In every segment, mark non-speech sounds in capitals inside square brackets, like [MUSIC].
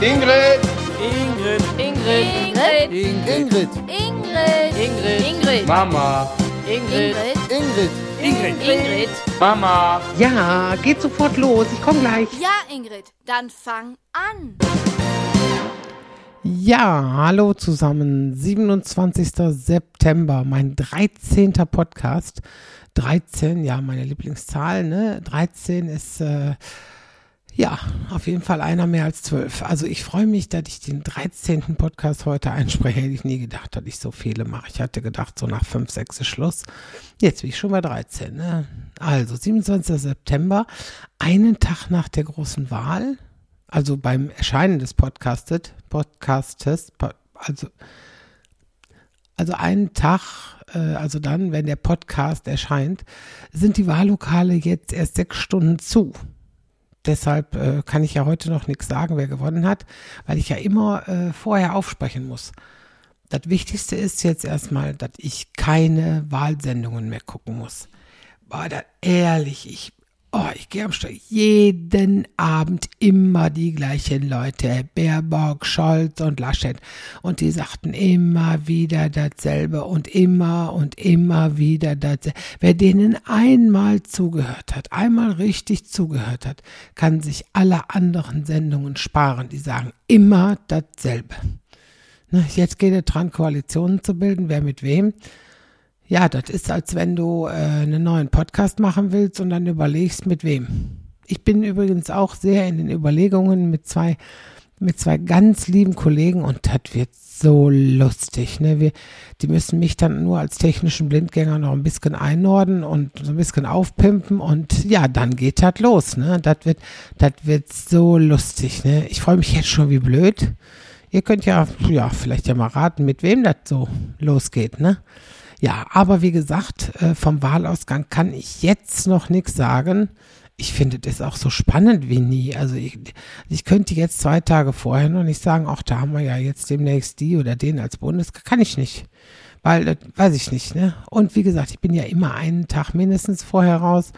Ingrid. Ingrid. Ingrid. Ingrid. Ingrid. Ingrid. Ingrid. Mama. Ingrid. Ingrid. Ingrid. Ingrid. Mama. Ja, geht sofort los. Ich komme gleich. Ja, Ingrid, dann fang an. Ja, hallo zusammen. 27. September, mein 13. Podcast. 13, ja, meine Lieblingszahl, ne? 13 ist, äh, ja, auf jeden Fall einer mehr als 12. Also ich freue mich, dass ich den 13. Podcast heute einspreche. Hätte ich nie gedacht, dass ich so viele mache. Ich hatte gedacht, so nach 5, 6 ist Schluss. Jetzt bin ich schon bei 13. Ne? Also 27. September, einen Tag nach der großen Wahl, also beim Erscheinen des Podcastes, Podcastes also, also einen Tag, äh, also dann, wenn der Podcast erscheint, sind die Wahllokale jetzt erst sechs Stunden zu. Deshalb äh, kann ich ja heute noch nichts sagen, wer gewonnen hat, weil ich ja immer äh, vorher aufsprechen muss. Das Wichtigste ist jetzt erstmal, dass ich keine Wahlsendungen mehr gucken muss. Boah, das ehrlich, ich Oh, ich gehe am Steuer. Jeden Abend immer die gleichen Leute. Baerbock, Scholz und Laschet. Und die sagten immer wieder dasselbe und immer und immer wieder dasselbe. Wer denen einmal zugehört hat, einmal richtig zugehört hat, kann sich alle anderen Sendungen sparen. Die sagen immer dasselbe. Jetzt geht es dran, Koalitionen zu bilden. Wer mit wem? Ja, das ist, als wenn du äh, einen neuen Podcast machen willst und dann überlegst, mit wem. Ich bin übrigens auch sehr in den Überlegungen mit zwei, mit zwei ganz lieben Kollegen und das wird so lustig. Ne? Wir, die müssen mich dann nur als technischen Blindgänger noch ein bisschen einordnen und so ein bisschen aufpimpen und ja, dann geht das los. Ne? Das wird, das wird so lustig. Ne? Ich freue mich jetzt schon wie blöd. Ihr könnt ja, ja, vielleicht ja mal raten, mit wem das so losgeht, ne? Ja, aber wie gesagt, äh, vom Wahlausgang kann ich jetzt noch nichts sagen. Ich finde das auch so spannend wie nie. Also ich, ich könnte jetzt zwei Tage vorher noch nicht sagen, ach, da haben wir ja jetzt demnächst die oder den als Bundes. Kann ich nicht. Weil, das weiß ich nicht, ne? Und wie gesagt, ich bin ja immer einen Tag mindestens vorher raus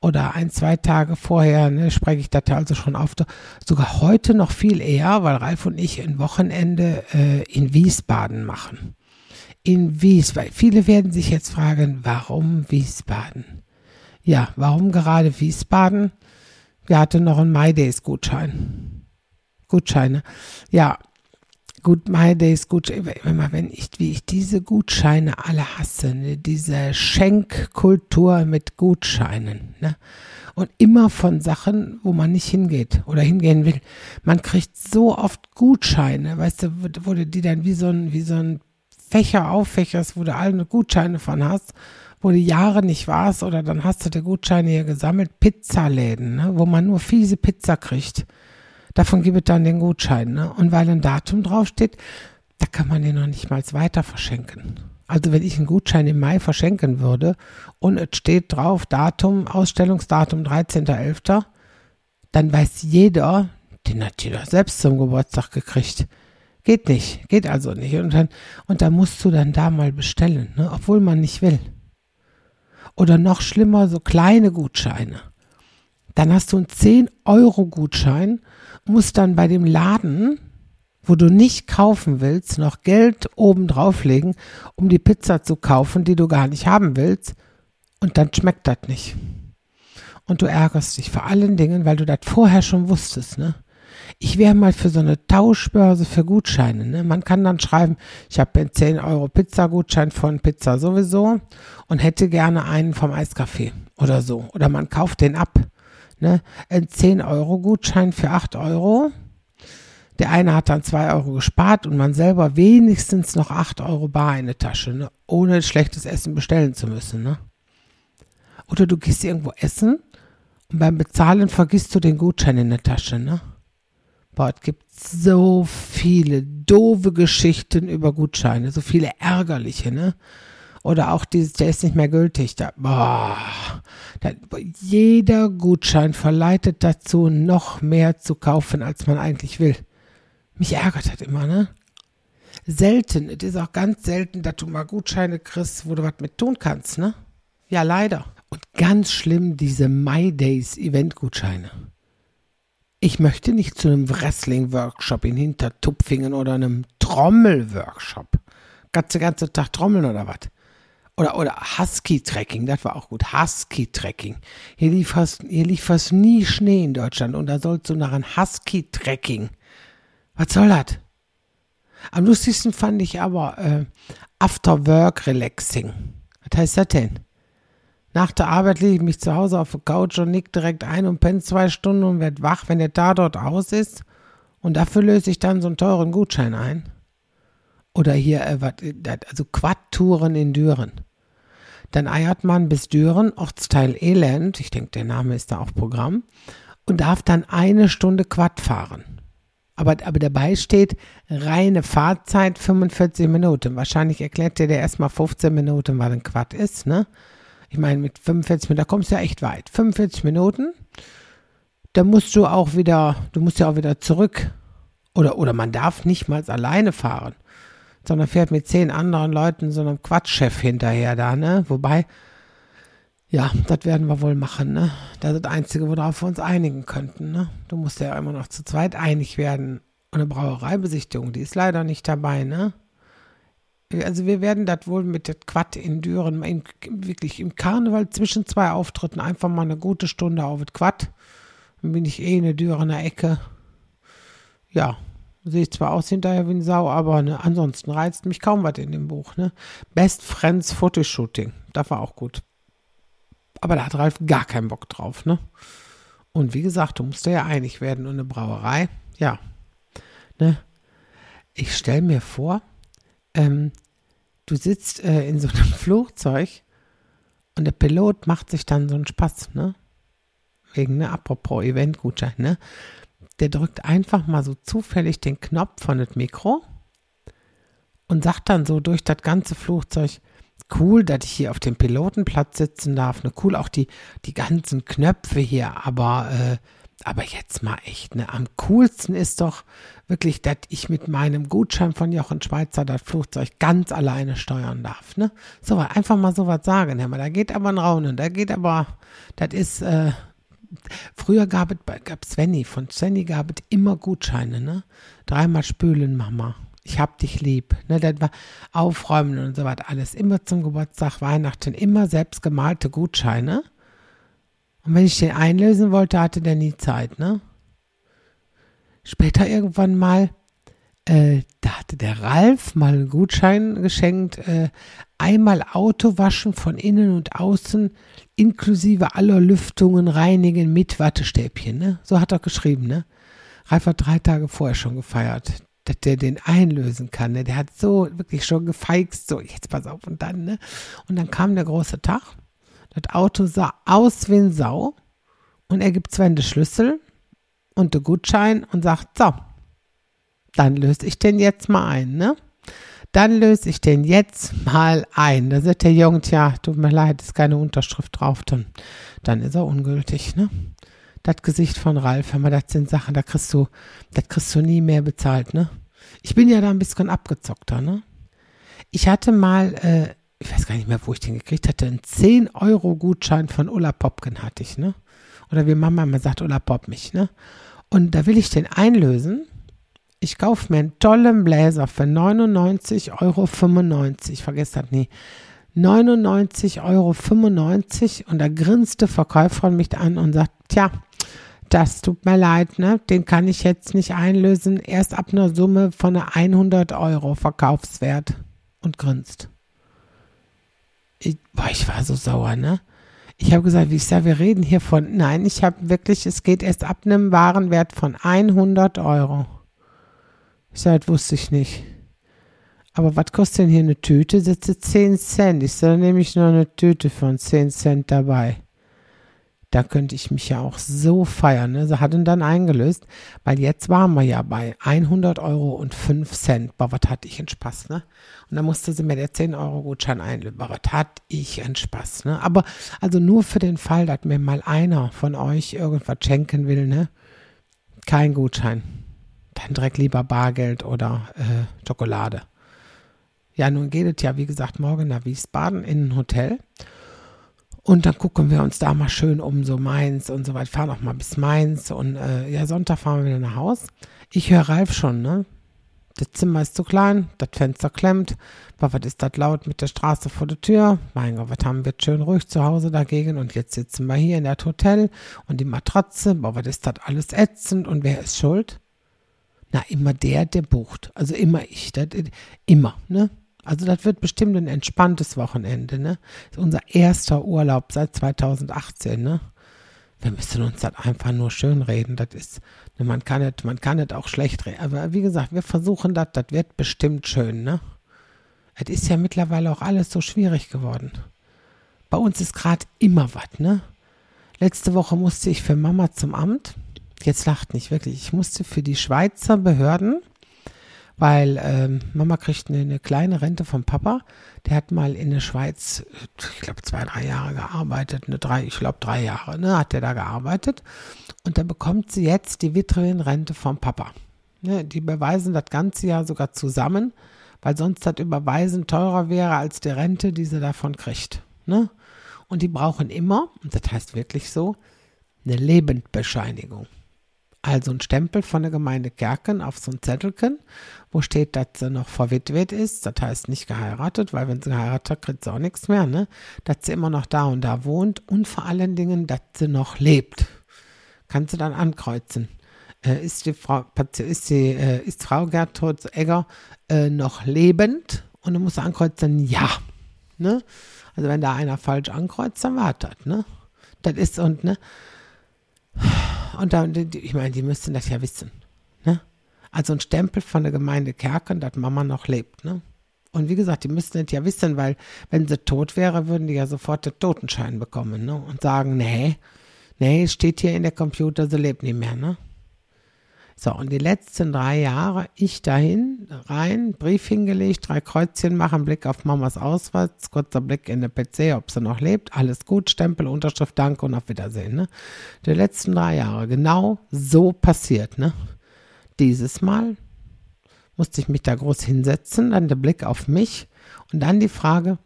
oder ein, zwei Tage vorher, ne, spreche ich das also schon auf. Sogar heute noch viel eher, weil Ralf und ich ein Wochenende äh, in Wiesbaden machen in Wiesbaden. Viele werden sich jetzt fragen, warum Wiesbaden? Ja, warum gerade Wiesbaden? Wir hatten noch einen MyDays-Gutschein. Gutscheine. Ja, gut, MyDays Gutscheine. Immer wenn ich, wie ich diese Gutscheine alle hasse, ne? diese Schenkkultur mit Gutscheinen, ne? Und immer von Sachen, wo man nicht hingeht oder hingehen will. Man kriegt so oft Gutscheine, weißt du, du die dann wie so ein, wie so ein Fächer auffächerst, wo du alle Gutscheine von hast, wo du Jahre nicht warst oder dann hast du die Gutscheine hier gesammelt, Pizzaläden, ne, wo man nur fiese Pizza kriegt. Davon gibt es dann den Gutschein. Ne? Und weil ein Datum draufsteht, da kann man den noch nicht mal weiter verschenken. Also wenn ich einen Gutschein im Mai verschenken würde und es steht drauf Datum, Ausstellungsdatum 13.11., dann weiß jeder, den hat jeder selbst zum Geburtstag gekriegt. Geht nicht, geht also nicht. Und dann, und da musst du dann da mal bestellen, ne? obwohl man nicht will. Oder noch schlimmer, so kleine Gutscheine. Dann hast du einen 10-Euro-Gutschein, musst dann bei dem Laden, wo du nicht kaufen willst, noch Geld oben drauflegen, um die Pizza zu kaufen, die du gar nicht haben willst. Und dann schmeckt das nicht. Und du ärgerst dich vor allen Dingen, weil du das vorher schon wusstest, ne? Ich wäre mal für so eine Tauschbörse für Gutscheine. Ne? Man kann dann schreiben, ich habe einen 10 Euro Pizza-Gutschein von Pizza sowieso und hätte gerne einen vom Eiscafé oder so. Oder man kauft den ab. Ne? Ein 10 Euro Gutschein für 8 Euro. Der eine hat dann 2 Euro gespart und man selber wenigstens noch 8 Euro bar in der Tasche, ne? ohne schlechtes Essen bestellen zu müssen. Ne? Oder du gehst irgendwo essen und beim Bezahlen vergisst du den Gutschein in der Tasche. Ne? Boah, es gibt so viele doofe Geschichten über Gutscheine, so viele ärgerliche, ne? Oder auch dieses, der ist nicht mehr gültig. Da, boah, da, jeder Gutschein verleitet dazu, noch mehr zu kaufen, als man eigentlich will. Mich ärgert das immer, ne? Selten, es ist auch ganz selten, dass du mal Gutscheine kriegst, wo du was mit tun kannst, ne? Ja, leider. Und ganz schlimm diese My Days Event-Gutscheine Ich möchte nicht zu einem Wrestling-Workshop in Hintertupfingen oder einem Trommel-Workshop. Ganze, ganze Tag trommeln oder was? Oder, oder Husky-Trekking, das war auch gut. Husky-Trekking. Hier lief fast, hier lief fast nie Schnee in Deutschland und da sollst du nach einem Husky-Trekking. Was soll das? Am lustigsten fand ich aber äh, After-Work-Relaxing. Was heißt das denn? Nach der Arbeit lege ich mich zu Hause auf der Couch und nick direkt ein und penne zwei Stunden und werde wach, wenn der Tatort aus ist. Und dafür löse ich dann so einen teuren Gutschein ein. Oder hier, wat, also Quad-Touren in Düren. Dann eiert man bis Düren, Ortsteil Elend, ich denke, der Name ist da auch Programm, und darf dann eine Stunde Quad fahren. Aber, aber dabei steht reine Fahrzeit 45 Minuten. Wahrscheinlich erklärt dir der erstmal 15 Minuten, weil ein Quad ist, ne? Ich meine, mit 45 Minuten, da kommst du ja echt weit. 45 Minuten, da musst du auch wieder, du musst ja auch wieder zurück. Oder, oder man darf nicht mal alleine fahren, sondern fährt mit zehn anderen Leuten so einem Quatschchef hinterher da, ne? Wobei, ja, das werden wir wohl machen, ne? Das ist das Einzige, worauf wir uns einigen könnten, ne? Du musst ja immer noch zu zweit einig werden. Und eine Brauereibesichtigung, die ist leider nicht dabei, ne? Also wir werden das wohl mit der Quad in Düren, in, wirklich im Karneval zwischen zwei Auftritten einfach mal eine gute Stunde auf das Quad. Dann bin ich eh in der Dürener Ecke. Ja, sehe ich zwar aus hinterher wie ein Sau, aber ne, ansonsten reizt mich kaum was in dem Buch. Ne? Best Friends Fotoshooting, das war auch gut. Aber da hat Ralf gar keinen Bock drauf, ne? Und wie gesagt, du musst ja einig werden und eine Brauerei, ja. Ne? Ich stelle mir vor, ähm, du sitzt äh, in so einem [LAUGHS] Flugzeug und der Pilot macht sich dann so einen Spaß, ne? Wegen, ne, apropos Eventgutschein, ne? Der drückt einfach mal so zufällig den Knopf von dem Mikro und sagt dann so durch das ganze Flugzeug, cool, dass ich hier auf dem Pilotenplatz sitzen darf, ne, cool auch die, die ganzen Knöpfe hier, aber äh, aber jetzt mal echt, ne? Am coolsten ist doch wirklich, dass ich mit meinem Gutschein von Jochen Schweizer das Flugzeug ganz alleine steuern darf, ne? So, einfach mal sowas sagen, Herr Da geht aber ein Raunen, da geht aber, das ist, äh, früher gab es, gab Svenny, von Svenny gab es immer Gutscheine, ne? Dreimal spülen, Mama. Ich hab dich lieb, ne? Das war aufräumen und so was alles. Immer zum Geburtstag, Weihnachten, immer selbstgemalte Gutscheine. Und wenn ich den einlösen wollte, hatte der nie Zeit, ne? Später irgendwann mal, äh, da hatte der Ralf mal einen Gutschein geschenkt, äh, einmal Auto waschen von innen und außen, inklusive aller Lüftungen reinigen mit Wattestäbchen, ne? So hat er geschrieben, ne? Ralf hat drei Tage vorher schon gefeiert, dass der den einlösen kann, ne? Der hat so wirklich schon gefeixt, so, jetzt pass auf und dann, ne? Und dann kam der große Tag das Auto sah aus wie ein Sau und er gibt Sven den Schlüssel und den Gutschein und sagt, so, dann löse ich den jetzt mal ein, ne? Dann löse ich den jetzt mal ein. Da sagt der Junge, ja, tut mir leid, ist keine Unterschrift drauf, dann, dann ist er ungültig, ne? Das Gesicht von Ralf, wenn man das sind Sachen, da kriegst du, das kriegst du nie mehr bezahlt, ne? Ich bin ja da ein bisschen abgezockter, ne? Ich hatte mal äh, ich weiß gar nicht mehr, wo ich den gekriegt hatte, einen 10-Euro-Gutschein von Ulla Popken hatte ich, ne? Oder wie Mama immer sagt, Ulla Pop mich, ne? Und da will ich den einlösen. Ich kaufe mir einen tollen Bläser für 99,95 Euro. Vergesst das nie. 99,95 Euro und da grinst der Verkäufer mich an und sagt, tja, das tut mir leid, ne? Den kann ich jetzt nicht einlösen. Erst ab einer Summe von 100 Euro Verkaufswert. Und grinst ich, boah, ich war so sauer, ne? Ich habe gesagt, wie ich sage, wir reden hier von, nein, ich habe wirklich, es geht erst ab einem Warenwert von 100 Euro. Ich sage, das wusste ich nicht. Aber was kostet denn hier eine Tüte? Sitze 10 Cent. Ich sage, nehme ich nur eine Tüte von 10 Cent dabei da könnte ich mich ja auch so feiern. Ne? Sie hatten dann eingelöst, weil jetzt waren wir ja bei 100 Euro und 5 Cent. Boah, was hatte ich einen Spaß, ne? Und dann musste sie mir der 10 Euro Gutschein einlösen. Boah, was hatte ich einen Spaß, ne? Aber also nur für den Fall, dass mir mal einer von euch irgendwas schenken will, ne? Kein Gutschein. Dann direkt lieber Bargeld oder äh, Schokolade. Ja, nun geht es ja, wie gesagt, morgen nach Wiesbaden in ein Hotel. Und dann gucken wir uns da mal schön um, so Mainz und so weit, fahren auch mal bis Mainz und äh, ja, Sonntag fahren wir wieder nach Haus. Ich höre Ralf schon, ne? Das Zimmer ist zu klein, das Fenster klemmt, aber was ist das laut mit der Straße vor der Tür? Mein Gott, was haben wir schön ruhig zu Hause dagegen und jetzt sitzen wir hier in das Hotel und die Matratze, aber was ist das alles ätzend und wer ist schuld? Na, immer der, der bucht. Also immer ich, das, immer, ne? Also das wird bestimmt ein entspanntes Wochenende, ne? Das ist unser erster Urlaub seit 2018, ne? Wir müssen uns das einfach nur schön reden. Das ist, ne, man kann es, man kann es auch schlecht reden. Aber wie gesagt, wir versuchen das, das wird bestimmt schön, ne? Es ist ja mittlerweile auch alles so schwierig geworden. Bei uns ist gerade immer was, ne? Letzte Woche musste ich für Mama zum Amt. Jetzt lacht nicht wirklich. Ich musste für die Schweizer Behörden weil ähm, Mama kriegt eine, eine, kleine Rente vom Papa. Der hat mal in der Schweiz, ich glaube, zwei, drei Jahre gearbeitet, eine drei, ich glaube, drei Jahre, ne, hat der da gearbeitet. Und da bekommt sie jetzt die Witwenrente vom Papa. Ne, die beweisen das ganze Jahr sogar zusammen, weil sonst das Überweisen teurer wäre als die Rente, die sie davon kriegt. Ne? Und die brauchen immer, und das heißt wirklich so, eine Lebendbescheinigung. Also ein Stempel von der Gemeinde Kerken auf so ein Zettelchen, wo steht, dass sie noch verwitwet ist, das heißt nicht geheiratet, weil wenn sie geheiratet hat, kriegt sie auch nichts mehr, ne? Dass sie immer noch da und da wohnt und vor allen Dingen, dass sie noch lebt. Kannst du dann ankreuzen. Äh, ist die Frau, ist die, äh, ist Frau Gertrud Egger äh, noch lebend? Und du musst ankreuzen, ja. Ne? Also wenn da einer falsch ankreuzt, dann war das, ne? Das ist und, ne? Und da, ich meine, die müssten das ja wissen. Ne? Also ein Stempel von der Gemeinde Kerken, dass Mama noch lebt. Ne? Und wie gesagt, die müssten das ja wissen, weil wenn sie tot wäre, würden die ja sofort den Totenschein bekommen ne? und sagen, nee, nee, steht hier in der Computer, sie lebt nicht mehr. Ne? So, und die letzten drei Jahre, ich dahin, rein, Brief hingelegt, drei Kreuzchen machen, Blick auf Mamas Ausweis, kurzer Blick in den PC, ob sie noch lebt, alles gut, Stempel, Unterschrift, Danke und auf Wiedersehen, ne? Die letzten drei Jahre, genau so passiert, ne? Dieses Mal musste ich mich da groß hinsetzen, dann der Blick auf mich und dann die Frage,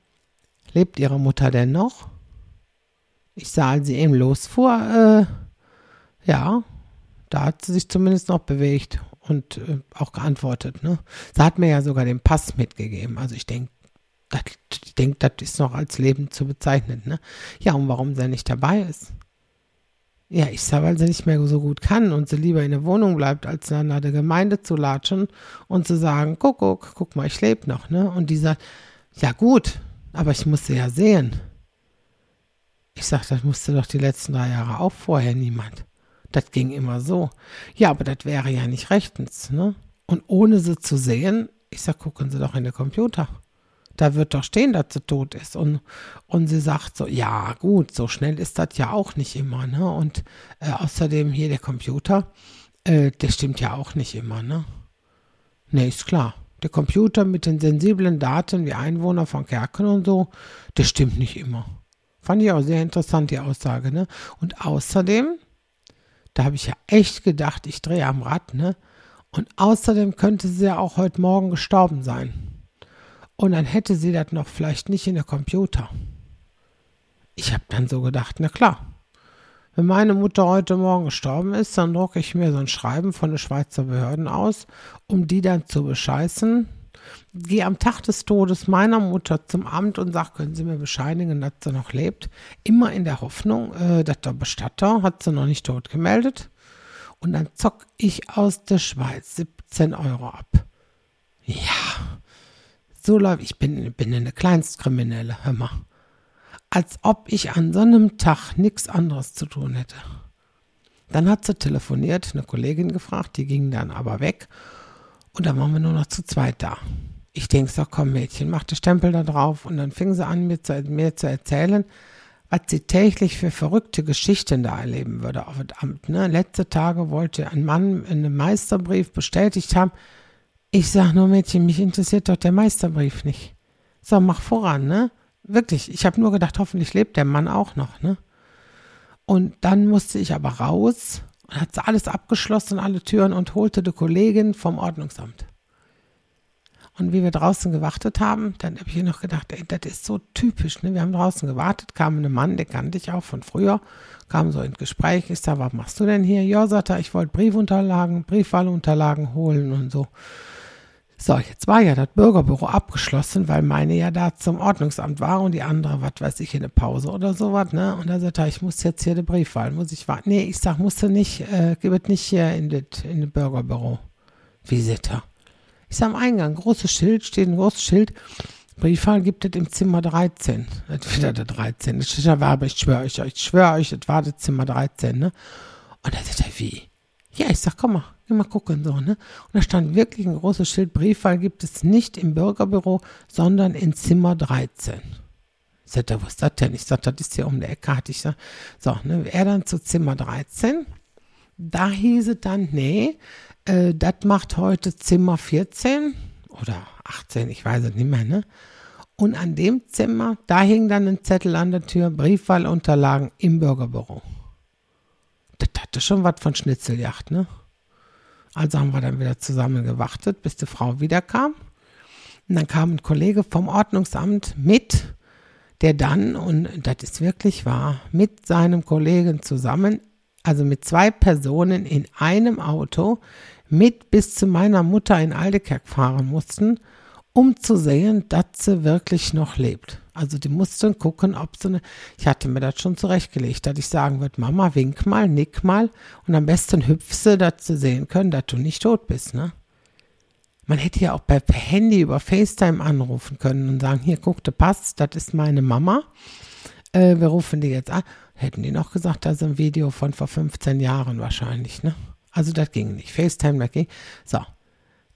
lebt ihre Mutter denn noch? Ich sah, als sie eben losfuhr, äh, ja, da hat sie sich zumindest noch bewegt und äh, auch geantwortet. Ne? Sie hat mir ja sogar den Pass mitgegeben. Also ich denke, ich denke, das ist noch als Leben zu bezeichnen. Ne? Ja, und warum sie nicht dabei ist? Ja, ich sage, weil sie nicht mehr so gut kann und sie lieber in der Wohnung bleibt, als dann nach der Gemeinde zu latschen und zu sagen, guck, guck, guck mal, ich lebe noch, ne? Und die sagt, ja gut, aber ich muss sie ja sehen. Ich sage, das musste doch die letzten drei Jahre auch vorher niemand. Das ging immer so. Ja, aber das wäre ja nicht rechtens, ne? Und ohne sie zu sehen, ich sag, gucken Sie doch in den Computer. Da wird doch stehen, dass sie tot ist. Und, und sie sagt so, ja gut, so schnell ist das ja auch nicht immer, ne? Und äh, außerdem hier der Computer, äh, der stimmt ja auch nicht immer, ne? Ne, ist klar. Der Computer mit den sensiblen Daten wie Einwohner von Kerken und so, der stimmt nicht immer. Fand ich auch sehr interessant, die Aussage, ne? Und außerdem da habe ich ja echt gedacht, ich drehe am Rad, ne? Und außerdem könnte sie ja auch heute Morgen gestorben sein. Und dann hätte sie das noch vielleicht nicht in der Computer. Ich habe dann so gedacht, na klar, wenn meine Mutter heute Morgen gestorben ist, dann drucke ich mir so ein Schreiben von den Schweizer Behörden aus, um die dann zu bescheißen, gehe am Tag des Todes meiner Mutter zum Amt und sage, können Sie mir bescheinigen, dass sie noch lebt. Immer in der Hoffnung, äh, dass der Bestatter hat sie noch nicht tot gemeldet. Und dann zock ich aus der Schweiz 17 Euro ab. Ja, so läuft, ich bin, bin eine Kleinstkriminelle, hör mal. Als ob ich an so einem Tag nichts anderes zu tun hätte. Dann hat sie telefoniert, eine Kollegin gefragt, die ging dann aber weg und dann waren wir nur noch zu zweit da. Ich denke so, komm Mädchen, mach den Stempel da drauf. Und dann fing sie an, mir zu, mir zu erzählen, was sie täglich für verrückte Geschichten da erleben würde auf dem Amt. Ne? Letzte Tage wollte ein Mann einen Meisterbrief bestätigt haben. Ich sag nur, Mädchen, mich interessiert doch der Meisterbrief nicht. So, mach voran, ne? Wirklich, ich habe nur gedacht, hoffentlich lebt der Mann auch noch, ne? Und dann musste ich aber raus und hat alles abgeschlossen, alle Türen und holte die Kollegin vom Ordnungsamt. Und wie wir draußen gewartet haben, dann habe ich noch gedacht, ey, das ist so typisch. Ne? Wir haben draußen gewartet, kam ein Mann, den kannte ich auch von früher, kam so ins Gespräch. Ich sag, was machst du denn hier? Ja, sagt er, ich wollte Briefunterlagen, Briefwahlunterlagen holen und so. So, jetzt war ja das Bürgerbüro abgeschlossen, weil meine ja da zum Ordnungsamt war und die andere, was weiß ich, in eine Pause oder sowas, ne? Und da sagt er, ich muss jetzt hier die Briefwahl, muss ich warten. Nee, ich sag, musst du nicht, äh, gib nicht hier in das in das Bürgerbüro. Er? Ich sag am Eingang, großes Schild, steht ein großes Schild. Briefwahl gibt es im Zimmer 13. Das wieder der 13. Das steht da Werbe, ich schwöre euch, ich schwöre euch, das war das Zimmer 13, ne? Und da sagt er, wie? Ja, ich sag, komm mal, mal gucken, so, ne? Und da stand wirklich ein großes Schild, Briefwahl gibt es nicht im Bürgerbüro, sondern in Zimmer 13. Sagt er, was ist das denn? Ich sag, das ist hier um der Ecke, hatte ich gesagt. So, ne, er dann zu Zimmer 13. Da hieß es dann, nee, äh, das macht heute Zimmer 14 oder 18, ich weiß es nicht mehr, ne? Und an dem Zimmer, da hing dann ein Zettel an der Tür, Briefwahlunterlagen im Bürgerbüro. Das hatte schon was von Schnitzeljagd, ne? Also haben wir dann wieder zusammen gewartet, bis die Frau wiederkam. Und dann kam ein Kollege vom Ordnungsamt mit, der dann, und das ist wirklich wahr, mit seinem Kollegen zusammen, also mit zwei Personen in einem Auto, mit bis zu meiner Mutter in Aldekerk fahren mussten, um zu sehen, dass sie wirklich noch lebt. Also die mussten gucken, ob sie eine, ich hatte mir das schon zurechtgelegt, dass ich sagen würde, Mama, wink mal, nick mal und am besten hüpfse, dass sie sehen können, dass du nicht tot bist, ne? Man hätte ja auch per Handy über FaceTime anrufen können und sagen, hier, guck, du passt, das ist meine Mama. Äh, wir rufen die jetzt an. Hätten die noch gesagt, das ist ein Video von vor 15 Jahren wahrscheinlich, ne? Also das ging nicht. FaceTime, das ging. So,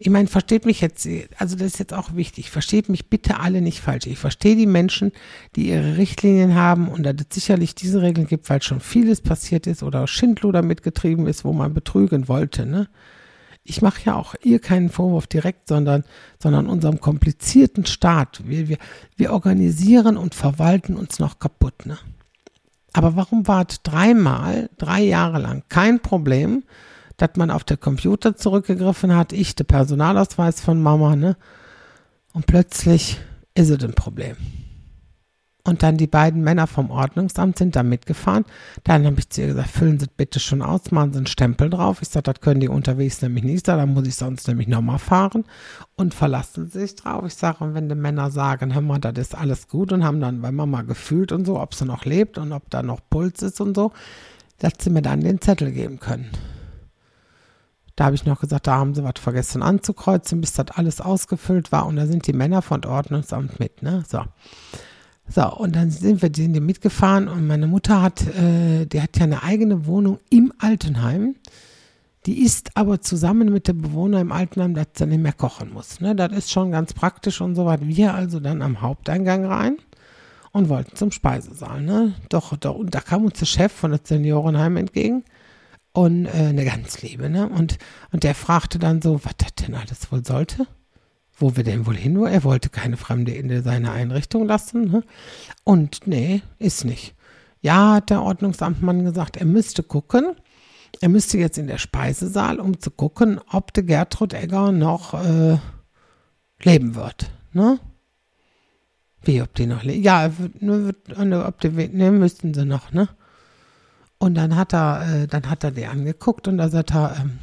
ich meine, versteht mich jetzt, also das ist jetzt auch wichtig, versteht mich bitte alle nicht falsch. Ich verstehe die Menschen, die ihre Richtlinien haben und da es sicherlich diese Regeln gibt, weil schon vieles passiert ist oder Schindluder mitgetrieben ist, wo man betrügen wollte. Ne? Ich mache ja auch ihr keinen Vorwurf direkt, sondern, sondern unserem komplizierten Staat. Wir, wir, wir organisieren und verwalten uns noch kaputt. Ne? Aber warum war es dreimal, drei Jahre lang kein Problem, dass man auf der Computer zurückgegriffen hat, ich der Personalausweis von Mama, ne? Und plötzlich ist es ein Problem. Und dann die beiden Männer vom Ordnungsamt sind da mitgefahren. Dann habe ich zu ihr gesagt, füllen Sie bitte schon aus, machen Sie einen Stempel drauf. Ich sage, das können die unterwegs nämlich nicht, da muss ich sonst nämlich nochmal fahren. Und verlassen Sie sich drauf. Ich sage, und wenn die Männer sagen, hör mal, das ist alles gut und haben dann bei Mama gefühlt und so, ob sie noch lebt und ob da noch Puls ist und so, dass sie mir dann den Zettel geben können. Da habe ich noch gesagt, da haben sie was vergessen anzukreuzen, bis das alles ausgefüllt war. Und da sind die Männer von Ordnungsamt mit, ne? So. So, und dann sind wir sind mitgefahren und meine Mutter hat, äh, die hat ja eine eigene Wohnung im Altenheim. Die ist aber zusammen mit dem Bewohner im Altenheim, dass sie nicht mehr kochen muss. Ne? Das ist schon ganz praktisch und so weiter. Wir also dann am Haupteingang rein und wollten zum Speisesaal. Ne? Doch, doch, und da kam uns der Chef von der Seniorenheim entgegen und äh, eine ganz liebe, ne? Und, und der fragte dann so, was das denn alles wohl sollte? Wo wir denn wohl hin? Er wollte keine Fremde in seine Einrichtung lassen. Ne? Und nee, ist nicht. Ja, hat der Ordnungsamtmann gesagt, er müsste gucken. Er müsste jetzt in der Speisesaal, um zu gucken, ob der Gertrud Egger noch äh, leben wird. Ne? Wie, ob die noch lebt? Ja, nur, ob die, ne, müssten sie noch, ne? Und dann hat er, äh, dann hat er die angeguckt und da sagt er, ähm,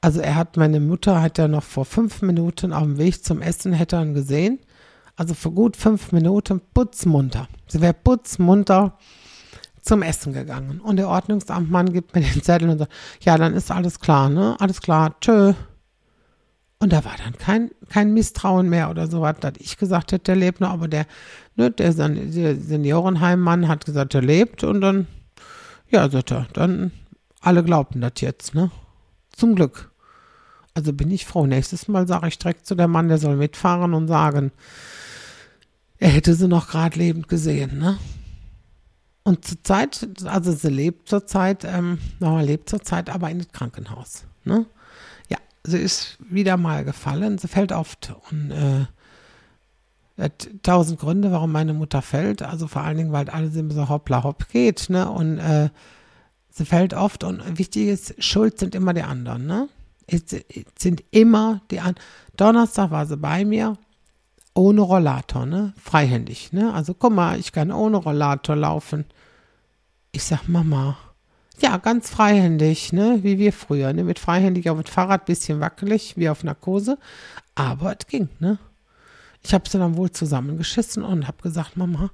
also er hat, meine Mutter hat ja noch vor fünf Minuten auf dem Weg zum Essen, hätte er gesehen. Also vor gut fünf Minuten putzmunter. Sie wäre putzmunter zum Essen gegangen. Und der Ordnungsamtmann gibt mir den Zettel und sagt, ja, dann ist alles klar, ne? Alles klar, tschö. Und da war dann kein, kein Misstrauen mehr oder so was, dass ich gesagt hätte, der lebt noch, aber der, ne, der, der Seniorenheimmann hat gesagt, er lebt und dann ja, sagt er, dann alle glaubten das jetzt, ne? Zum Glück. Also bin ich froh. Nächstes Mal sage ich direkt zu der Mann, der soll mitfahren und sagen, er hätte sie noch gerade lebend gesehen, ne? Und zurzeit, also sie lebt zurzeit, ähm, nochmal lebt zurzeit aber in das Krankenhaus, ne? Ja, sie ist wieder mal gefallen, sie fällt oft und äh, tausend Gründe, warum meine Mutter fällt. Also vor allen Dingen, weil alles immer so hoppla hopp geht, ne? Und äh, sie fällt oft und wichtig ist, schuld sind immer die anderen, ne? Es, sind immer die an. Donnerstag war sie bei mir, ohne Rollator, ne? Freihändig, ne? Also guck mal, ich kann ohne Rollator laufen. Ich sag, Mama, ja, ganz freihändig, ne? Wie wir früher, ne? Mit freihändig auf dem Fahrrad, bisschen wackelig, wie auf Narkose. Aber es ging, ne? Ich habe sie dann wohl zusammengeschissen und habe gesagt, Mama,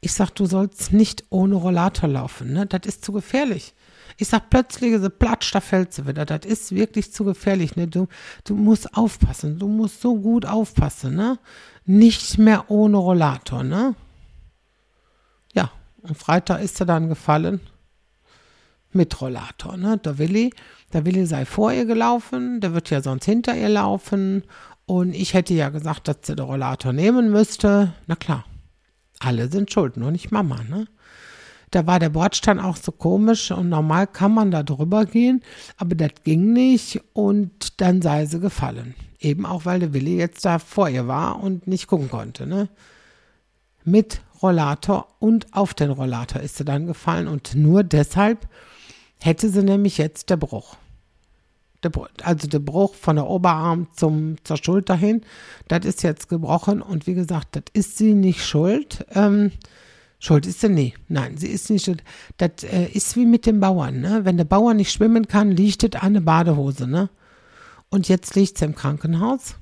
ich sag, du sollst nicht ohne Rollator laufen, ne? Das ist zu gefährlich. Ich sag, plötzlich sie platsch, da fällt sie wieder. Das ist wirklich zu gefährlich, ne? Du, du musst aufpassen. Du musst so gut aufpassen, ne? Nicht mehr ohne Rollator, ne? Ja, und Freitag ist sie dann gefallen mit Rollator, ne? Der Willi, der Willi sei vor ihr gelaufen, der wird ja sonst hinter ihr laufen. Und ich hätte ja gesagt, dass sie den Rollator nehmen müsste. Na klar, alle sind schuld, nur nicht Mama, ne? Da war der Bordstein auch so komisch und normal kann man da drüber gehen, aber das ging nicht und dann sei sie gefallen. Eben auch, weil der Willi jetzt da vor ihr war und nicht gucken konnte, ne? Mit Rollator und auf den Rollator ist sie dann gefallen und nur deshalb hätte sie nämlich jetzt der Bruch. Der, also der Bruch von der Oberarm zum, zur Schulter hin, das ist jetzt gebrochen und wie gesagt, das ist sie nicht schuld. Ähm, schuld ist sie nie. Nein, sie ist nicht schuld. Das äh, ist wie mit dem Bauern. Ne? Wenn der Bauer nicht schwimmen kann, liegt es an der Badehose. Ne? Und jetzt liegt sie im Krankenhaus.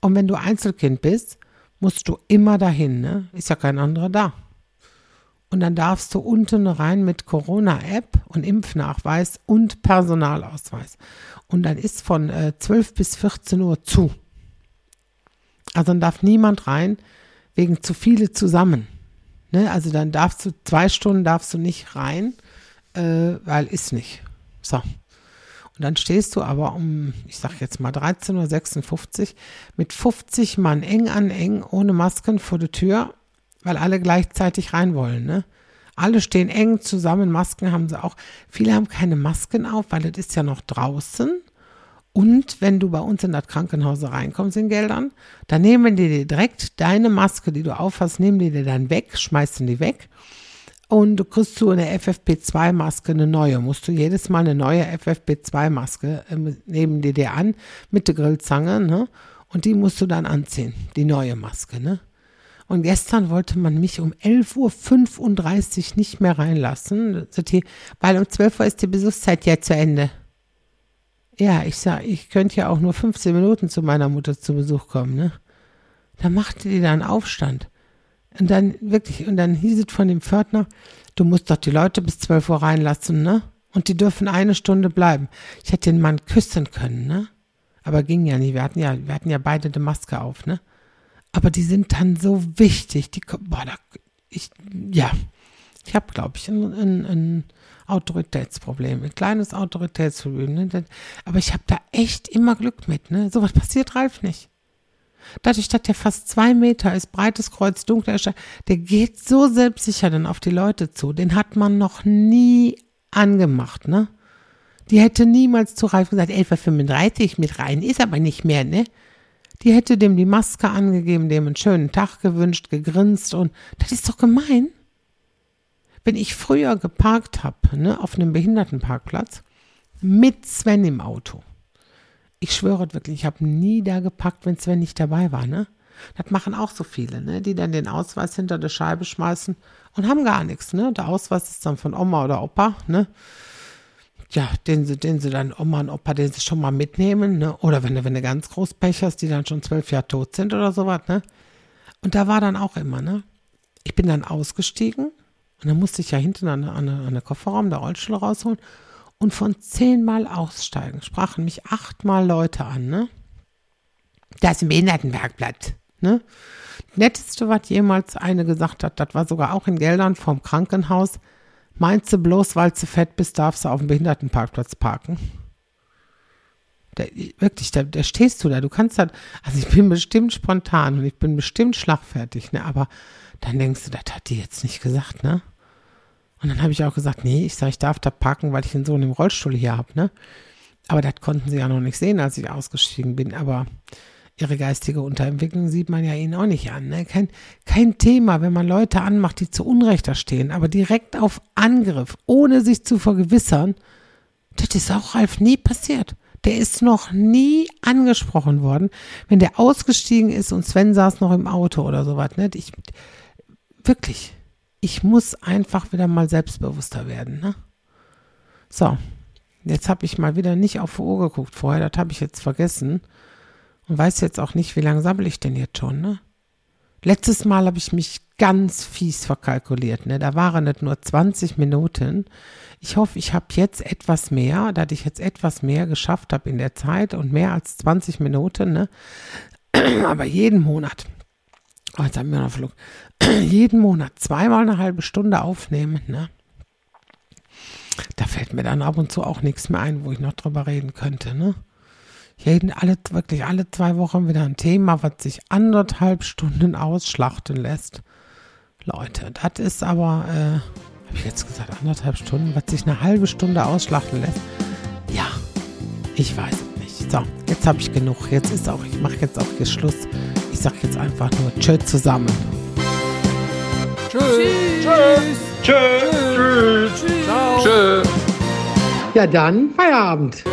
Und wenn du Einzelkind bist, musst du immer dahin. Ne? Ist ja kein anderer da. Und dann darfst du unten rein mit Corona-App und Impfnachweis und Personalausweis. Und dann ist von äh, 12 bis 14 Uhr zu. Also dann darf niemand rein, wegen zu viele zusammen. Ne? Also dann darfst du, zwei Stunden darfst du nicht rein, äh, weil ist nicht. So. Und dann stehst du aber um, ich sag jetzt mal 13.56 Uhr mit 50 Mann eng an eng, ohne Masken vor der Tür weil alle gleichzeitig rein wollen, ne? Alle stehen eng zusammen, Masken haben sie auch. Viele haben keine Masken auf, weil das ist ja noch draußen. Und wenn du bei uns in das Krankenhaus reinkommst in Geldern, dann nehmen die dir direkt deine Maske, die du aufhast, nehmen die dir dann weg, schmeißen die weg. Und du kriegst zu eine FFP2-Maske, eine neue. Musst du jedes Mal eine neue FFP2-Maske äh, nehmen die dir an mit der Grillzange, ne? Und die musst du dann anziehen, die neue Maske, ne? Und gestern wollte man mich um 11.35 Uhr nicht mehr reinlassen, weil um 12 Uhr ist die Besuchszeit ja zu Ende. Ja, ich sag, ich könnte ja auch nur 15 Minuten zu meiner Mutter zu Besuch kommen, ne? Da machte die da einen Aufstand. Und dann wirklich, und dann hieß es von dem Pförtner, du musst doch die Leute bis 12 Uhr reinlassen, ne? Und die dürfen eine Stunde bleiben. Ich hätte den Mann küssen können, ne? Aber ging ja nicht. Wir hatten ja, wir hatten ja beide die Maske auf, ne? Aber die sind dann so wichtig. Die, boah, da, ich, ja, ich habe, glaube ich, ein, ein, ein, Autoritätsproblem, ein kleines Autoritätsproblem. Ne? Aber ich habe da echt immer Glück mit. Ne? was passiert Ralf nicht. Dadurch, dass der fast zwei Meter ist, breites Kreuz, dunkler Stein, der geht so selbstsicher dann auf die Leute zu. Den hat man noch nie angemacht, ne? Die hätte niemals zu Ralf gesagt, 11.35 mit rein, ist aber nicht mehr, ne? Die hätte dem die Maske angegeben, dem einen schönen Tag gewünscht, gegrinst und das ist doch gemein. Wenn ich früher geparkt habe, ne, auf einem Behindertenparkplatz, mit Sven im Auto. Ich schwöre wirklich, ich habe nie da gepackt, wenn Sven nicht dabei war, ne? Das machen auch so viele, ne? Die dann den Ausweis hinter der Scheibe schmeißen und haben gar nichts, ne? Der Ausweis ist dann von Oma oder Opa, ne? Ja, den sie, den sie dann Oma und Opa, den sie schon mal mitnehmen, ne? Oder wenn du, wenn du ganz groß Pech hast, die dann schon zwölf Jahre tot sind oder sowas, ne? Und da war dann auch immer, ne? Ich bin dann ausgestiegen und dann musste ich ja hinten an, an, an der Kofferraum der Rollstuhl rausholen und von zehnmal aussteigen sprachen mich achtmal Leute an, ne? Da ist ein Behindertenbergblatt, ne? Netteste, was jemals eine gesagt hat, das war sogar auch in Geldern vom Krankenhaus, Meinst du bloß, weil du fett bist, darfst du auf dem Behindertenparkplatz parken? Der, wirklich, da, da stehst du da. Du kannst halt, also ich bin bestimmt spontan und ich bin bestimmt schlagfertig, ne? Aber dann denkst du, das hat die jetzt nicht gesagt, ne? Und dann habe ich auch gesagt, nee, ich sage, ich darf da parken, weil ich einen Sohn im Rollstuhl hier habe, ne? Aber das konnten sie ja noch nicht sehen, als ich ausgestiegen bin. Aber ihre geistige Unterentwicklung sieht man ja ihnen auch nicht an. Ne? Kein, kein Thema, wenn man Leute anmacht, die zu Unrecht da stehen, aber direkt auf Angriff, ohne sich zu vergewissern, das ist auch Ralf nie passiert. Der ist noch nie angesprochen worden. Wenn der ausgestiegen ist und Sven saß noch im Auto oder sowas, ne? Ich, wirklich, ich muss einfach wieder mal selbstbewusster werden, ne? So, jetzt habe ich mal wieder nicht auf die Uhr geguckt vorher, das habe ich jetzt vergessen und weiß jetzt auch nicht, wie lange sammle ich denn jetzt schon, ne? Letztes Mal habe ich mich ganz fies verkalkuliert. Ne? Da waren nicht nur 20 Minuten. Ich hoffe, ich habe jetzt etwas mehr, da ich jetzt etwas mehr geschafft habe in der Zeit und mehr als 20 Minuten. Ne? [CLEARS THROAT] Aber jeden Monat, oh, jetzt haben wir noch Flug, [CLEARS THROAT] jeden Monat zweimal eine halbe Stunde aufnehmen. Ne? Da fällt mir dann ab und zu auch nichts mehr ein, wo ich noch drüber reden könnte. Ne? Jeden, alle, wirklich alle zwei Wochen wieder ein Thema, was sich anderthalb Stunden ausschlachten lässt. Leute, das ist aber, äh, habe ich jetzt gesagt, anderthalb Stunden, was sich eine halbe Stunde ausschlachten lässt. Ja, ich weiß es nicht. So, jetzt habe ich genug. Jetzt ist auch, ich mache jetzt auch hier Schluss. Ich sage jetzt einfach nur Tschö zusammen. Tschüss. Tschüss. Tschüss. Tschüss. Tschüss. Tschüss. Ja, dann Feierabend.